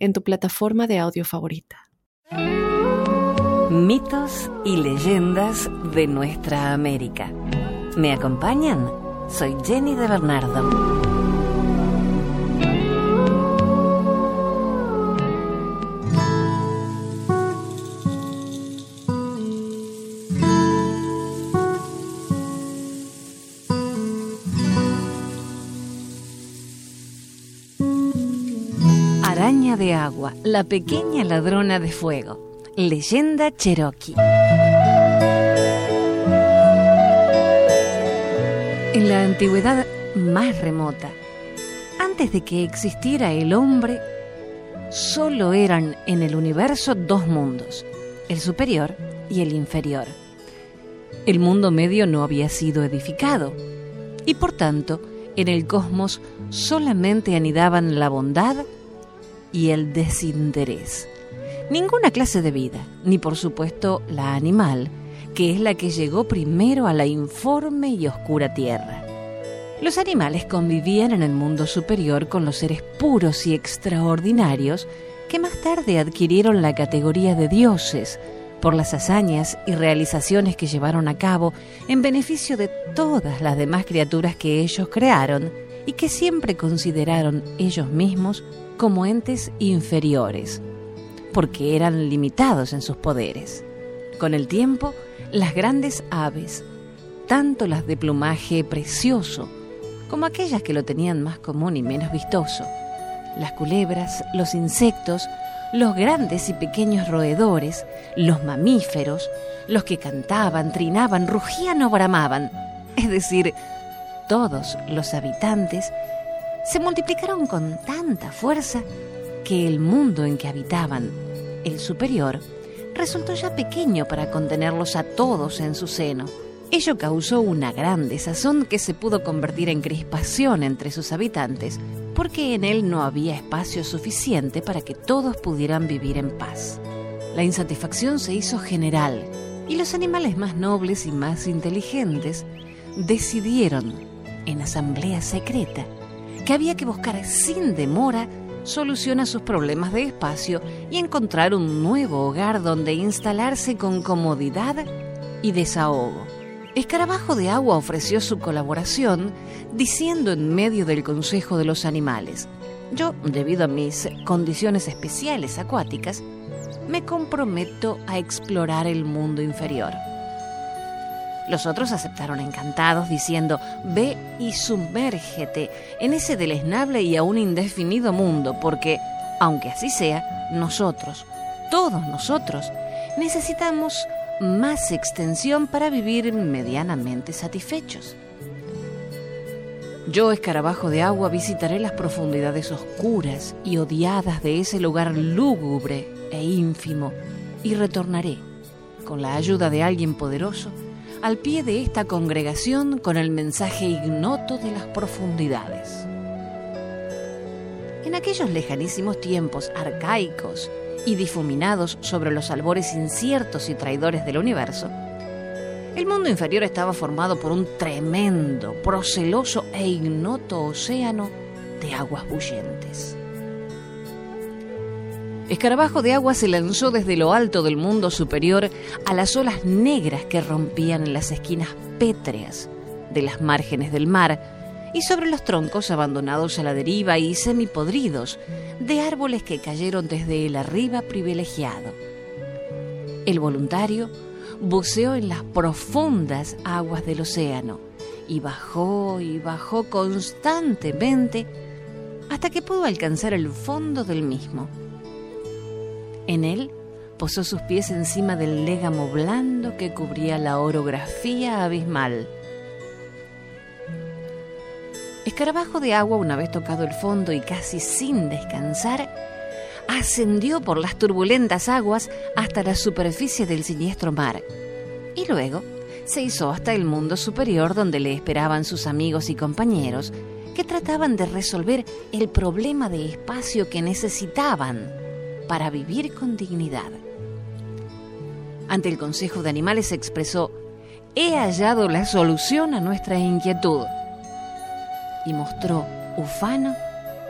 en tu plataforma de audio favorita. Mitos y leyendas de nuestra América. ¿Me acompañan? Soy Jenny de Bernardo. De agua, la pequeña ladrona de fuego. Leyenda Cherokee. En la antigüedad más remota, antes de que existiera el hombre, solo eran en el universo dos mundos, el superior y el inferior. El mundo medio no había sido edificado y por tanto en el cosmos solamente anidaban la bondad y el desinterés. Ninguna clase de vida, ni por supuesto la animal, que es la que llegó primero a la informe y oscura tierra. Los animales convivían en el mundo superior con los seres puros y extraordinarios que más tarde adquirieron la categoría de dioses por las hazañas y realizaciones que llevaron a cabo en beneficio de todas las demás criaturas que ellos crearon y que siempre consideraron ellos mismos como entes inferiores, porque eran limitados en sus poderes. Con el tiempo, las grandes aves, tanto las de plumaje precioso como aquellas que lo tenían más común y menos vistoso, las culebras, los insectos, los grandes y pequeños roedores, los mamíferos, los que cantaban, trinaban, rugían o bramaban, es decir, todos los habitantes se multiplicaron con tanta fuerza que el mundo en que habitaban, el superior, resultó ya pequeño para contenerlos a todos en su seno. Ello causó una gran desazón que se pudo convertir en crispación entre sus habitantes, porque en él no había espacio suficiente para que todos pudieran vivir en paz. La insatisfacción se hizo general y los animales más nobles y más inteligentes decidieron, en asamblea secreta, que había que buscar sin demora solución a sus problemas de espacio y encontrar un nuevo hogar donde instalarse con comodidad y desahogo. Escarabajo de Agua ofreció su colaboración diciendo en medio del Consejo de los Animales, yo, debido a mis condiciones especiales acuáticas, me comprometo a explorar el mundo inferior. Los otros aceptaron encantados, diciendo, ve y sumérgete en ese deleznable y aún indefinido mundo, porque, aunque así sea, nosotros, todos nosotros, necesitamos más extensión para vivir medianamente satisfechos. Yo, escarabajo de agua, visitaré las profundidades oscuras y odiadas de ese lugar lúgubre e ínfimo y retornaré, con la ayuda de alguien poderoso, al pie de esta congregación con el mensaje ignoto de las profundidades. En aquellos lejanísimos tiempos arcaicos y difuminados sobre los albores inciertos y traidores del universo, el mundo inferior estaba formado por un tremendo, proceloso e ignoto océano de aguas bullentes. Escarabajo de agua se lanzó desde lo alto del mundo superior a las olas negras que rompían en las esquinas pétreas de las márgenes del mar y sobre los troncos abandonados a la deriva y semipodridos de árboles que cayeron desde el arriba privilegiado. El voluntario buceó en las profundas aguas del océano y bajó y bajó constantemente hasta que pudo alcanzar el fondo del mismo. En él posó sus pies encima del légamo blando que cubría la orografía abismal. Escarabajo de agua, una vez tocado el fondo y casi sin descansar, ascendió por las turbulentas aguas hasta la superficie del siniestro mar y luego se hizo hasta el mundo superior donde le esperaban sus amigos y compañeros que trataban de resolver el problema de espacio que necesitaban para vivir con dignidad. Ante el Consejo de Animales expresó, he hallado la solución a nuestra inquietud. Y mostró, ufano,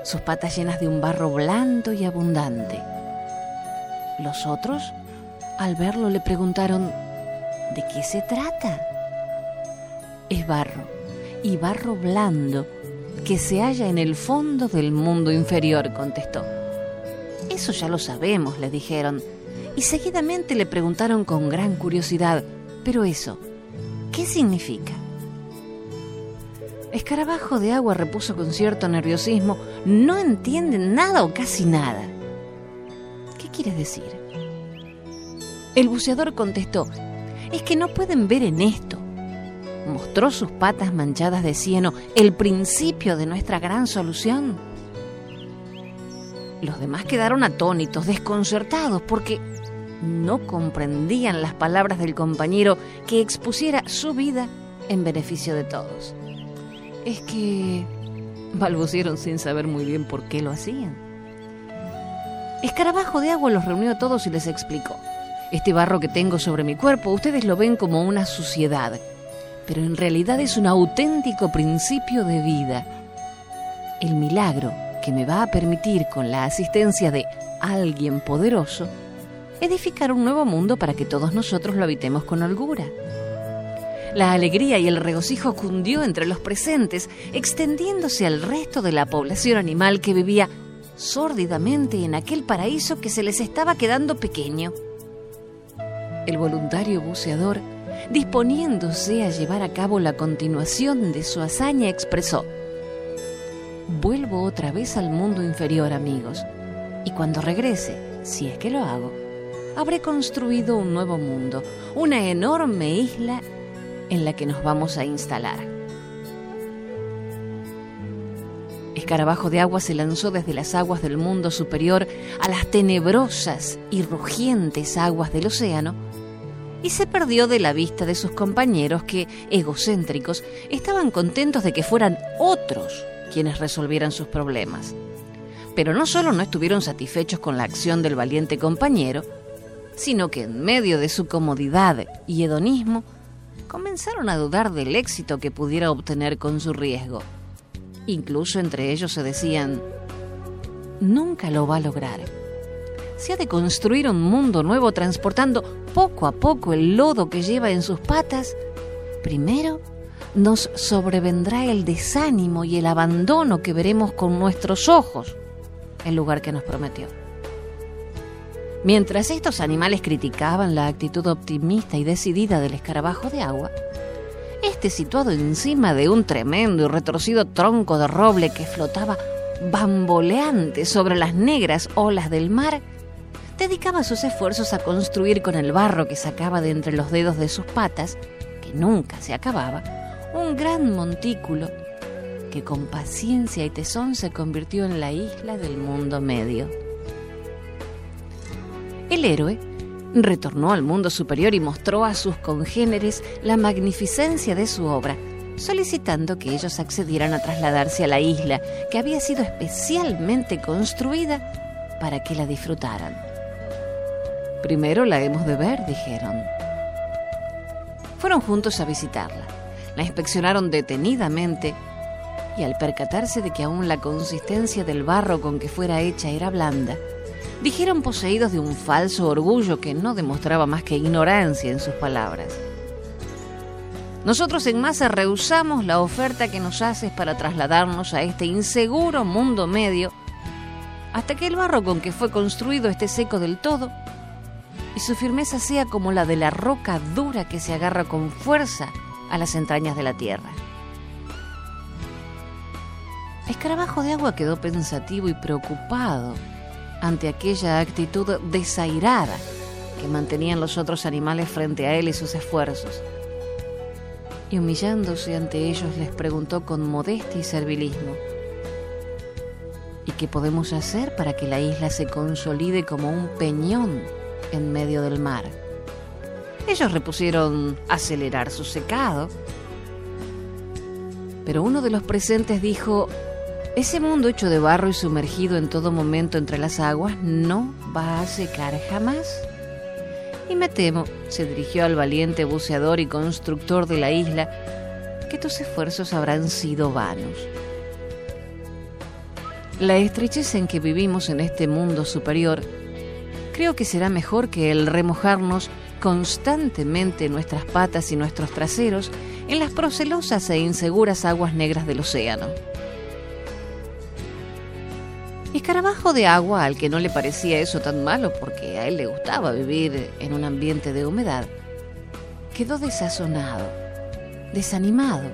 sus patas llenas de un barro blando y abundante. Los otros, al verlo, le preguntaron, ¿de qué se trata? Es barro, y barro blando, que se halla en el fondo del mundo inferior, contestó. Eso ya lo sabemos, le dijeron, y seguidamente le preguntaron con gran curiosidad, pero eso, ¿qué significa? Escarabajo de agua repuso con cierto nerviosismo, no entienden nada o casi nada. ¿Qué quieres decir? El buceador contestó, es que no pueden ver en esto. Mostró sus patas manchadas de cieno, el principio de nuestra gran solución. Los demás quedaron atónitos, desconcertados, porque no comprendían las palabras del compañero que expusiera su vida en beneficio de todos. Es que balbucieron sin saber muy bien por qué lo hacían. Escarabajo de agua los reunió a todos y les explicó. Este barro que tengo sobre mi cuerpo, ustedes lo ven como una suciedad, pero en realidad es un auténtico principio de vida. El milagro que me va a permitir, con la asistencia de alguien poderoso, edificar un nuevo mundo para que todos nosotros lo habitemos con holgura. La alegría y el regocijo cundió entre los presentes, extendiéndose al resto de la población animal que vivía sórdidamente en aquel paraíso que se les estaba quedando pequeño el voluntario buceador, disponiéndose a llevar a cabo la continuación de su hazaña, expresó, Vuelvo otra vez al mundo inferior, amigos, y cuando regrese, si es que lo hago, habré construido un nuevo mundo, una enorme isla en la que nos vamos a instalar. Escarabajo de agua se lanzó desde las aguas del mundo superior a las tenebrosas y rugientes aguas del océano y se perdió de la vista de sus compañeros que, egocéntricos, estaban contentos de que fueran otros quienes resolvieran sus problemas. Pero no solo no estuvieron satisfechos con la acción del valiente compañero, sino que en medio de su comodidad y hedonismo, comenzaron a dudar del éxito que pudiera obtener con su riesgo. Incluso entre ellos se decían, nunca lo va a lograr se ha de construir un mundo nuevo transportando poco a poco el lodo que lleva en sus patas, primero nos sobrevendrá el desánimo y el abandono que veremos con nuestros ojos el lugar que nos prometió. Mientras estos animales criticaban la actitud optimista y decidida del escarabajo de agua, este situado encima de un tremendo y retorcido tronco de roble que flotaba bamboleante sobre las negras olas del mar, dedicaba sus esfuerzos a construir con el barro que sacaba de entre los dedos de sus patas, que nunca se acababa, un gran montículo que con paciencia y tesón se convirtió en la isla del mundo medio. El héroe retornó al mundo superior y mostró a sus congéneres la magnificencia de su obra, solicitando que ellos accedieran a trasladarse a la isla que había sido especialmente construida para que la disfrutaran. Primero la hemos de ver, dijeron. Fueron juntos a visitarla. La inspeccionaron detenidamente y al percatarse de que aún la consistencia del barro con que fuera hecha era blanda, dijeron poseídos de un falso orgullo que no demostraba más que ignorancia en sus palabras. Nosotros en masa rehusamos la oferta que nos haces para trasladarnos a este inseguro mundo medio hasta que el barro con que fue construido esté seco del todo y su firmeza sea como la de la roca dura que se agarra con fuerza a las entrañas de la tierra. Escarabajo de agua quedó pensativo y preocupado ante aquella actitud desairada que mantenían los otros animales frente a él y sus esfuerzos. Y humillándose ante ellos les preguntó con modestia y servilismo, ¿Y qué podemos hacer para que la isla se consolide como un peñón en medio del mar? Ellos repusieron acelerar su secado, pero uno de los presentes dijo, ese mundo hecho de barro y sumergido en todo momento entre las aguas no va a secar jamás. Y me temo, se dirigió al valiente buceador y constructor de la isla, que tus esfuerzos habrán sido vanos. La estrechez en que vivimos en este mundo superior, creo que será mejor que el remojarnos constantemente nuestras patas y nuestros traseros en las procelosas e inseguras aguas negras del océano. Escarabajo de agua, al que no le parecía eso tan malo porque a él le gustaba vivir en un ambiente de humedad, quedó desazonado, desanimado,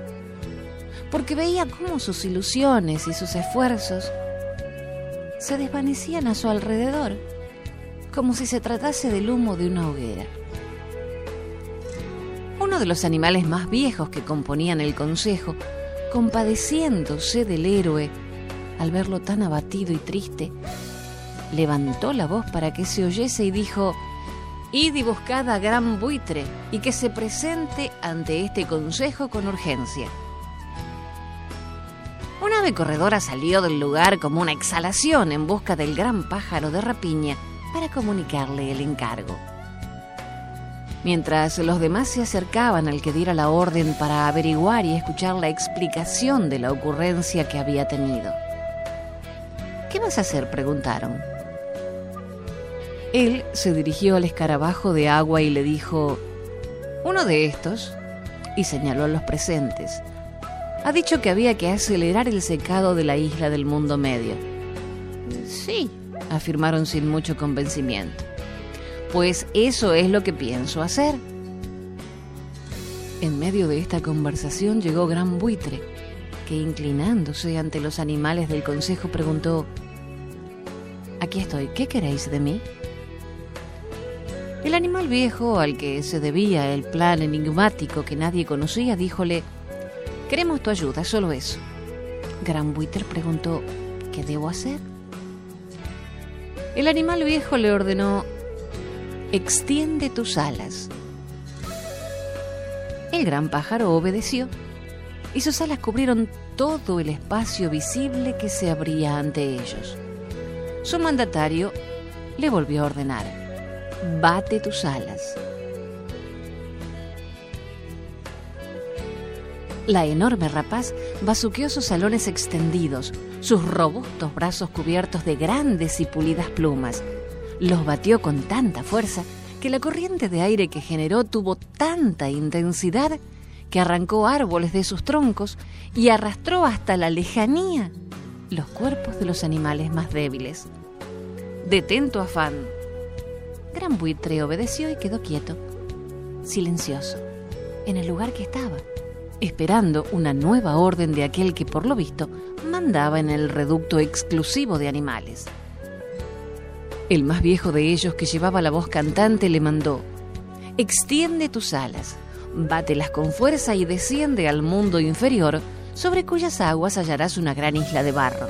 porque veía cómo sus ilusiones y sus esfuerzos se desvanecían a su alrededor, como si se tratase del humo de una hoguera. Uno de los animales más viejos que componían el consejo, compadeciéndose del héroe, al verlo tan abatido y triste, levantó la voz para que se oyese y dijo, Id y buscad a gran buitre y que se presente ante este consejo con urgencia. Una ave corredora salió del lugar como una exhalación en busca del gran pájaro de rapiña para comunicarle el encargo. Mientras los demás se acercaban al que diera la orden para averiguar y escuchar la explicación de la ocurrencia que había tenido. ¿Qué vas a hacer? preguntaron. Él se dirigió al escarabajo de agua y le dijo, uno de estos, y señaló a los presentes, ha dicho que había que acelerar el secado de la isla del mundo medio. Sí, afirmaron sin mucho convencimiento. Pues eso es lo que pienso hacer. En medio de esta conversación llegó Gran Buitre, que inclinándose ante los animales del consejo preguntó, Aquí estoy, ¿qué queréis de mí? El animal viejo, al que se debía el plan enigmático que nadie conocía, díjole, Queremos tu ayuda, solo eso. Gran Buiter preguntó, ¿qué debo hacer? El animal viejo le ordenó, extiende tus alas. El gran pájaro obedeció y sus alas cubrieron todo el espacio visible que se abría ante ellos su mandatario le volvió a ordenar, bate tus alas. La enorme rapaz basuqueó sus salones extendidos, sus robustos brazos cubiertos de grandes y pulidas plumas. Los batió con tanta fuerza que la corriente de aire que generó tuvo tanta intensidad que arrancó árboles de sus troncos y arrastró hasta la lejanía los cuerpos de los animales más débiles. Detén tu afán. Gran buitre obedeció y quedó quieto, silencioso, en el lugar que estaba, esperando una nueva orden de aquel que, por lo visto, mandaba en el reducto exclusivo de animales. El más viejo de ellos, que llevaba la voz cantante, le mandó, Extiende tus alas, bátelas con fuerza y desciende al mundo inferior, sobre cuyas aguas hallarás una gran isla de barro.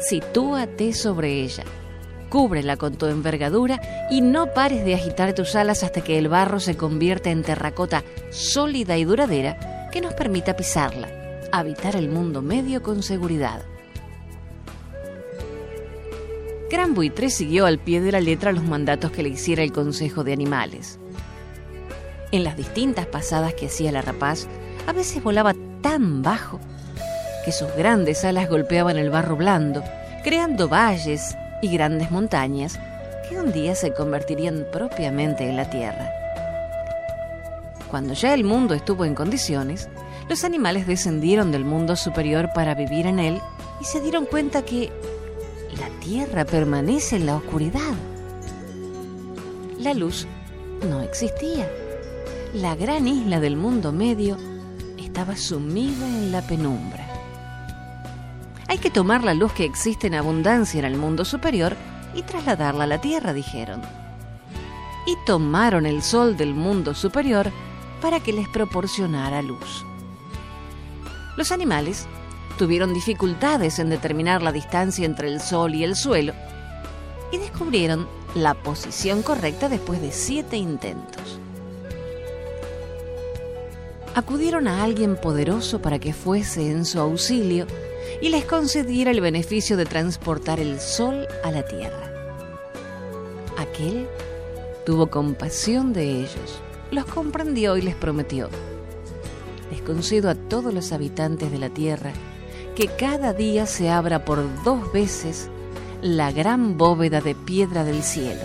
Sitúate sobre ella cúbrela con tu envergadura y no pares de agitar tus alas hasta que el barro se convierta en terracota sólida y duradera que nos permita pisarla, habitar el mundo medio con seguridad. Gran Buitre siguió al pie de la letra los mandatos que le hiciera el Consejo de Animales. En las distintas pasadas que hacía la rapaz, a veces volaba tan bajo que sus grandes alas golpeaban el barro blando, creando valles y grandes montañas que un día se convertirían propiamente en la Tierra. Cuando ya el mundo estuvo en condiciones, los animales descendieron del mundo superior para vivir en él y se dieron cuenta que la Tierra permanece en la oscuridad. La luz no existía. La gran isla del mundo medio estaba sumida en la penumbra. Hay que tomar la luz que existe en abundancia en el mundo superior y trasladarla a la Tierra, dijeron. Y tomaron el sol del mundo superior para que les proporcionara luz. Los animales tuvieron dificultades en determinar la distancia entre el Sol y el suelo y descubrieron la posición correcta después de siete intentos. Acudieron a alguien poderoso para que fuese en su auxilio y les concediera el beneficio de transportar el Sol a la Tierra. Aquel tuvo compasión de ellos, los comprendió y les prometió, les concedo a todos los habitantes de la Tierra que cada día se abra por dos veces la gran bóveda de piedra del cielo.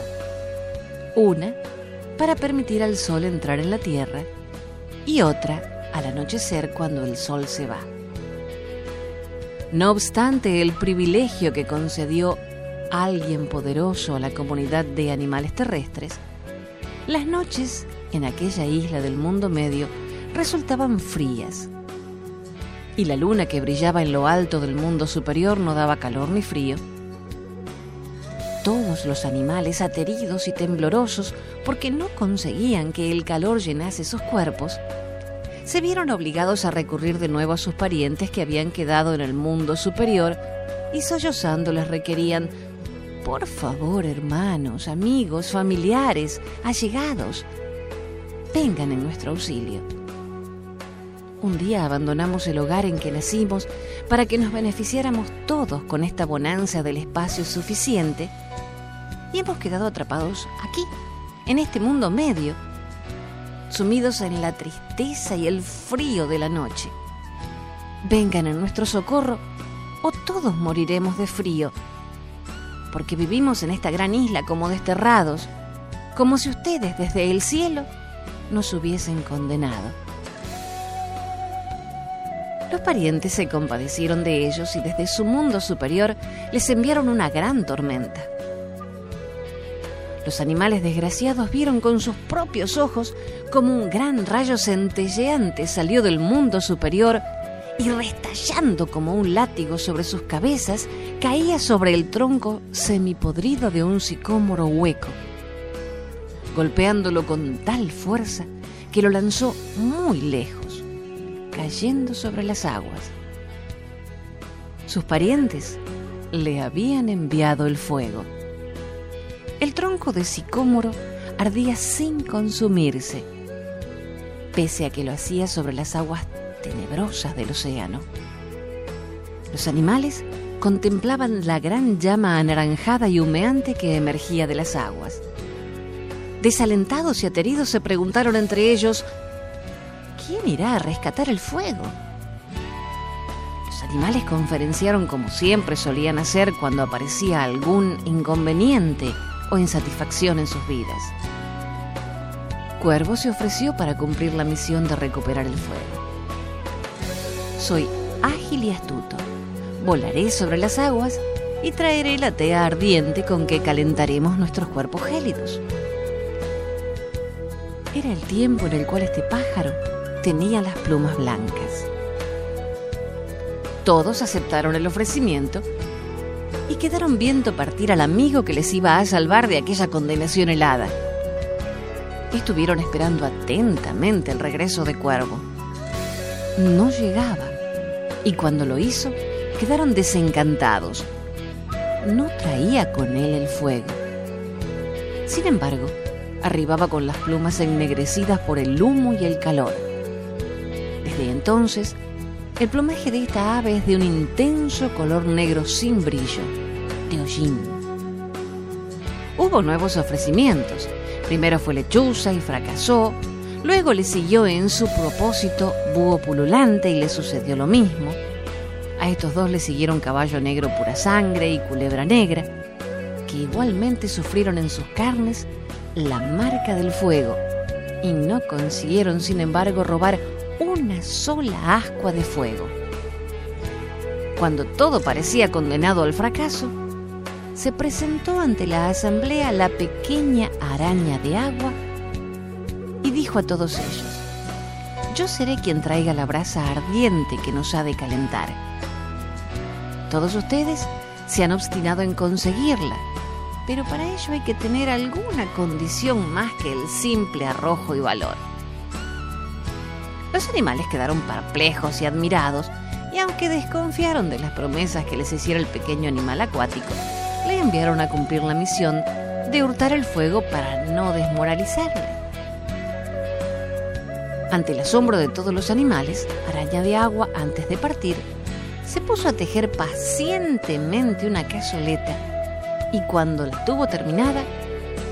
Una para permitir al sol entrar en la tierra y otra al anochecer cuando el sol se va. No obstante el privilegio que concedió alguien poderoso a la comunidad de animales terrestres, las noches en aquella isla del mundo medio resultaban frías y la luna que brillaba en lo alto del mundo superior no daba calor ni frío. Todos los animales ateridos y temblorosos porque no conseguían que el calor llenase sus cuerpos, se vieron obligados a recurrir de nuevo a sus parientes que habían quedado en el mundo superior y sollozando les requerían, por favor hermanos, amigos, familiares, allegados, vengan en nuestro auxilio un día abandonamos el hogar en que nacimos para que nos beneficiáramos todos con esta bonanza del espacio suficiente y hemos quedado atrapados aquí, en este mundo medio, sumidos en la tristeza y el frío de la noche. Vengan en nuestro socorro o todos moriremos de frío, porque vivimos en esta gran isla como desterrados, como si ustedes desde el cielo nos hubiesen condenado. Los parientes se compadecieron de ellos y desde su mundo superior les enviaron una gran tormenta. Los animales desgraciados vieron con sus propios ojos como un gran rayo centelleante salió del mundo superior y restallando como un látigo sobre sus cabezas, caía sobre el tronco semipodrido de un sicómoro hueco, golpeándolo con tal fuerza que lo lanzó muy lejos cayendo sobre las aguas. Sus parientes le habían enviado el fuego. El tronco de sicómoro ardía sin consumirse, pese a que lo hacía sobre las aguas tenebrosas del océano. Los animales contemplaban la gran llama anaranjada y humeante que emergía de las aguas. Desalentados y ateridos se preguntaron entre ellos ¿quién irá a rescatar el fuego? Los animales conferenciaron como siempre solían hacer cuando aparecía algún inconveniente o insatisfacción en sus vidas. Cuervo se ofreció para cumplir la misión de recuperar el fuego. Soy ágil y astuto. Volaré sobre las aguas y traeré la tea ardiente con que calentaremos nuestros cuerpos gélidos. Era el tiempo en el cual este pájaro tenía las plumas blancas. Todos aceptaron el ofrecimiento y quedaron viendo partir al amigo que les iba a salvar de aquella condenación helada. Estuvieron esperando atentamente el regreso de Cuervo. No llegaba y cuando lo hizo quedaron desencantados. No traía con él el fuego. Sin embargo, arribaba con las plumas ennegrecidas por el humo y el calor entonces, el plumaje de esta ave es de un intenso color negro sin brillo, de hollín. Hubo nuevos ofrecimientos. Primero fue lechuza y fracasó. Luego le siguió en su propósito búho pululante y le sucedió lo mismo. A estos dos le siguieron caballo negro pura sangre y culebra negra, que igualmente sufrieron en sus carnes la marca del fuego y no consiguieron, sin embargo, robar una sola ascua de fuego. Cuando todo parecía condenado al fracaso, se presentó ante la asamblea la pequeña araña de agua y dijo a todos ellos, yo seré quien traiga la brasa ardiente que nos ha de calentar. Todos ustedes se han obstinado en conseguirla, pero para ello hay que tener alguna condición más que el simple arrojo y valor. Los animales quedaron perplejos y admirados Y aunque desconfiaron de las promesas que les hiciera el pequeño animal acuático, le enviaron a cumplir la misión de hurtar el fuego para no desmoralizarle. Ante el asombro de todos los animales, Araña de Agua, antes de partir, se puso a tejer pacientemente una cazoleta y cuando la tuvo terminada,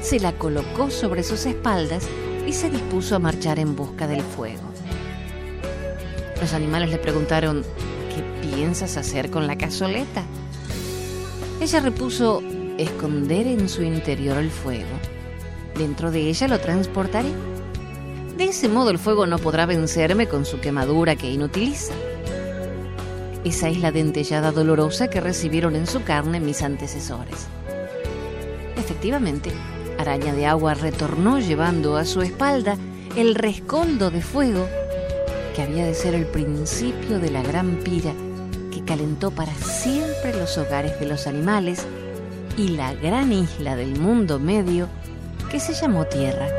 se la colocó sobre sus espaldas y se dispuso a marchar en busca del fuego. Los animales le preguntaron, ¿qué piensas hacer con la cazoleta? Ella repuso, esconder en su interior el fuego. Dentro de ella lo transportaré. De ese modo el fuego no podrá vencerme con su quemadura que inutiliza. Esa es la dentellada dolorosa que recibieron en su carne mis antecesores. Efectivamente, Araña de Agua retornó llevando a su espalda el rescoldo de fuego que había de ser el principio de la gran pira que calentó para siempre los hogares de los animales y la gran isla del mundo medio que se llamó Tierra.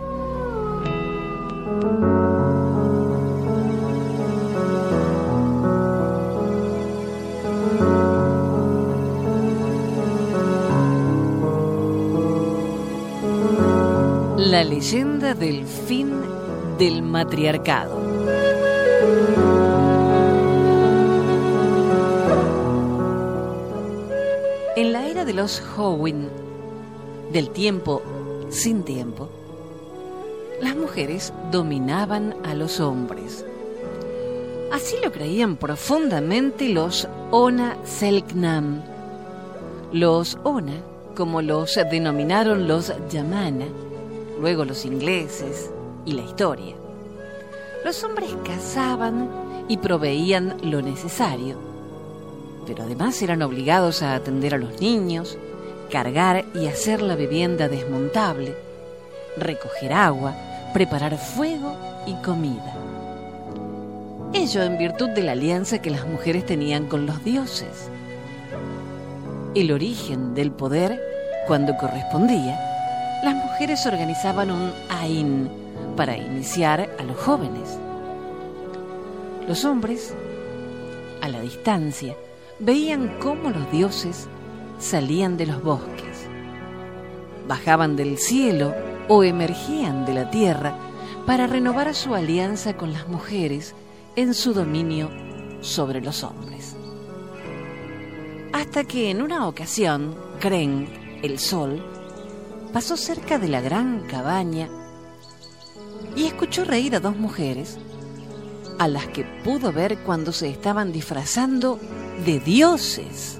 Leyenda del fin del matriarcado. En la era de los Howin, del tiempo sin tiempo, las mujeres dominaban a los hombres. Así lo creían profundamente los Ona Selknam. Los Ona, como los denominaron los Yamana, luego los ingleses, y la historia. Los hombres cazaban y proveían lo necesario, pero además eran obligados a atender a los niños, cargar y hacer la vivienda desmontable, recoger agua, preparar fuego y comida. Ello en virtud de la alianza que las mujeres tenían con los dioses. El origen del poder, cuando correspondía, las mujeres organizaban un Ain, para iniciar a los jóvenes. Los hombres, a la distancia, veían cómo los dioses salían de los bosques, bajaban del cielo o emergían de la tierra para renovar su alianza con las mujeres en su dominio sobre los hombres. Hasta que en una ocasión, Kren, el sol, pasó cerca de la gran cabaña y escuchó reír a dos mujeres, a las que pudo ver cuando se estaban disfrazando de dioses.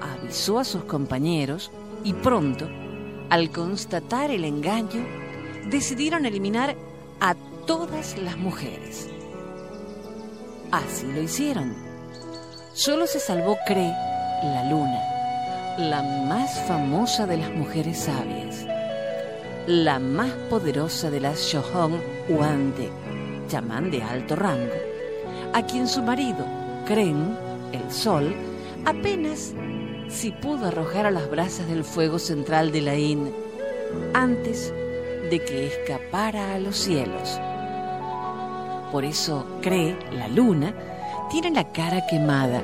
Avisó a sus compañeros y pronto, al constatar el engaño, decidieron eliminar a todas las mujeres. Así lo hicieron. Solo se salvó Cre, la luna, la más famosa de las mujeres sabias la más poderosa de las Shohong Huante, chamán de alto rango, a quien su marido, Kren, el sol, apenas si pudo arrojar a las brasas del fuego central de la In antes de que escapara a los cielos. Por eso cree la luna tiene la cara quemada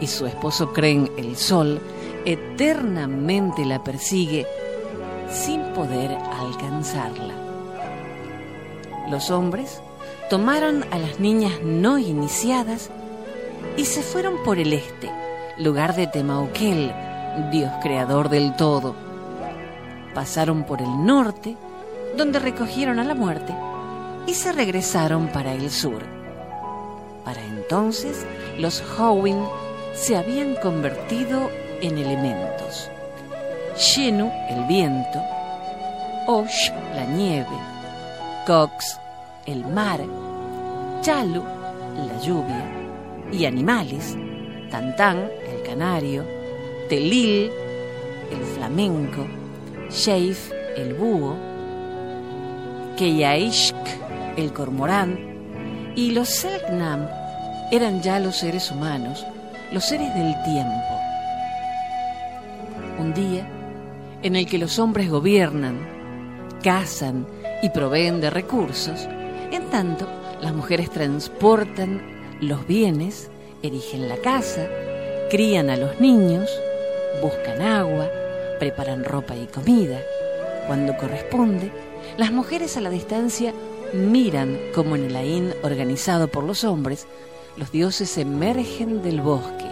y su esposo Kren, el sol, eternamente la persigue sin poder alcanzarla. Los hombres tomaron a las niñas no iniciadas y se fueron por el este, lugar de Temauquel, dios creador del todo. Pasaron por el norte, donde recogieron a la muerte, y se regresaron para el sur. Para entonces, los Howin se habían convertido en elementos Shenu, el viento, Osh, la nieve, Cox, el mar, Chalu, la lluvia, y animales, Tantán, el canario, Telil, el flamenco, Sheif, el búho, Keyaishk, el cormorán, y los Selknam eran ya los seres humanos, los seres del tiempo. Un día en el que los hombres gobiernan, cazan y proveen de recursos, en tanto las mujeres transportan los bienes, erigen la casa, crían a los niños, buscan agua, preparan ropa y comida. Cuando corresponde, las mujeres a la distancia miran como en el Ain organizado por los hombres, los dioses emergen del bosque,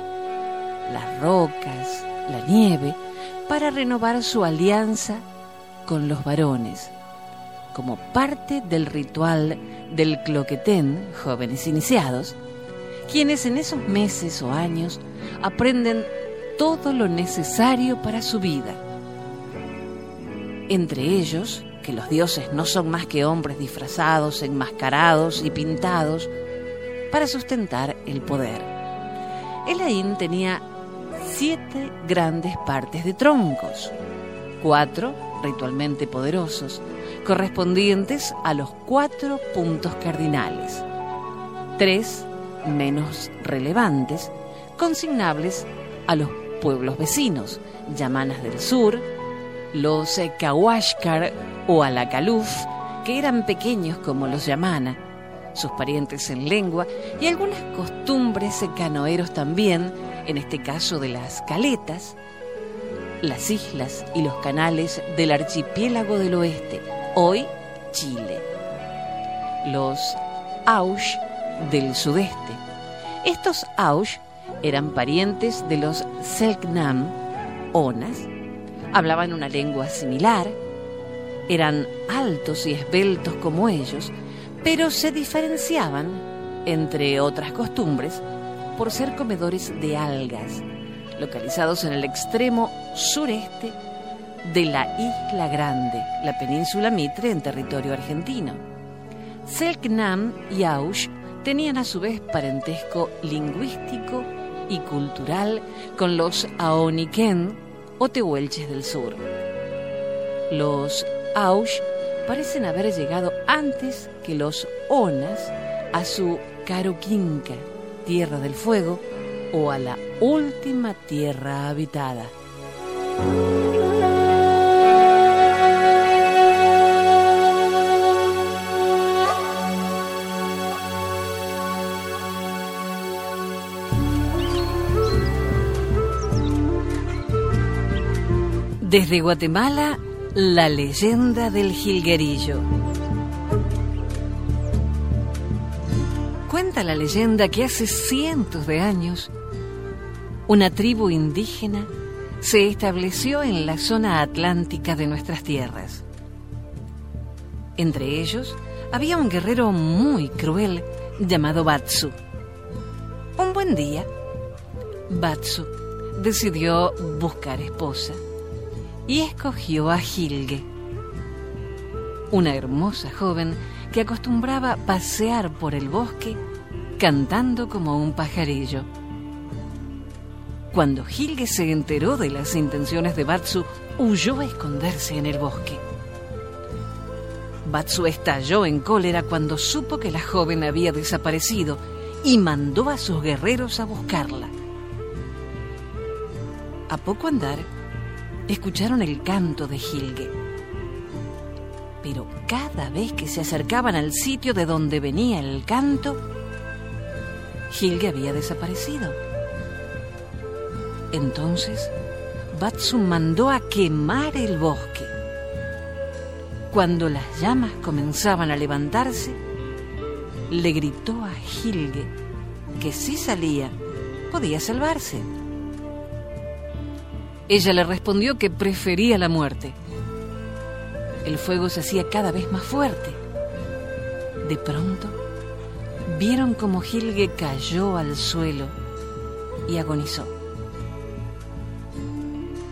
las rocas, la nieve, para renovar su alianza con los varones, como parte del ritual del cloquetén, jóvenes iniciados, quienes en esos meses o años aprenden todo lo necesario para su vida. Entre ellos, que los dioses no son más que hombres disfrazados, enmascarados y pintados para sustentar el poder. Elaín tenía siete grandes partes de troncos, cuatro ritualmente poderosos, correspondientes a los cuatro puntos cardinales, tres menos relevantes, consignables a los pueblos vecinos, Yamanas del Sur, los Kawashkar o Alakaluf, que eran pequeños como los Yamana, sus parientes en lengua y algunas costumbres canoeros también, en este caso de las caletas, las islas y los canales del archipiélago del oeste, hoy Chile. Los Aush del sudeste. Estos Aush eran parientes de los Selknam, Onas, hablaban una lengua similar, eran altos y esbeltos como ellos, pero se diferenciaban, entre otras costumbres, por ser comedores de algas, localizados en el extremo sureste de la Isla Grande, la península Mitre en territorio argentino. Selknam y Aush tenían a su vez parentesco lingüístico y cultural con los Aoniken o Tehuelches del Sur. Los Aush parecen haber llegado antes que los Onas a su Caroquinca, tierra del fuego, o a la última tierra habitada. Desde Guatemala, la leyenda del jilguerillo. Cuenta la leyenda que hace cientos de años una tribu indígena se estableció en la zona atlántica de nuestras tierras. Entre ellos había un guerrero muy cruel llamado Batsu. Un buen día, Batsu decidió buscar esposa y escogió a Gilge, una hermosa joven que acostumbraba pasear por el bosque cantando como un pajarillo. Cuando Gilge se enteró de las intenciones de Batsu, huyó a esconderse en el bosque. Batsu estalló en cólera cuando supo que la joven había desaparecido y mandó a sus guerreros a buscarla. A poco andar, escucharon el canto de Gilge. Pero cada vez que se acercaban al sitio de donde venía el canto, Gilge había desaparecido. Entonces, Batsu mandó a quemar el bosque. Cuando las llamas comenzaban a levantarse, le gritó a Gilge que si salía, podía salvarse. Ella le respondió que prefería la muerte. El fuego se hacía cada vez más fuerte. De pronto, vieron como Gilge cayó al suelo y agonizó.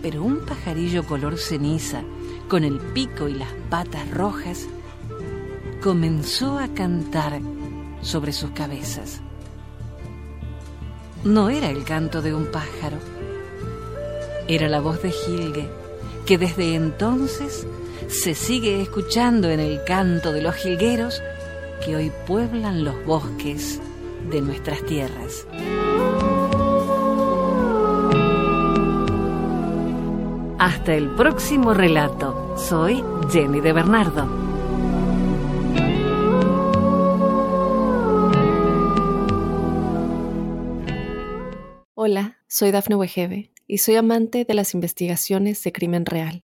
Pero un pajarillo color ceniza, con el pico y las patas rojas, comenzó a cantar sobre sus cabezas. No era el canto de un pájaro, era la voz de Gilgue, que desde entonces se sigue escuchando en el canto de los jilgueros que hoy pueblan los bosques de nuestras tierras. Hasta el próximo relato. Soy Jenny de Bernardo. Hola, soy Dafne Wegebe y soy amante de las investigaciones de crimen real.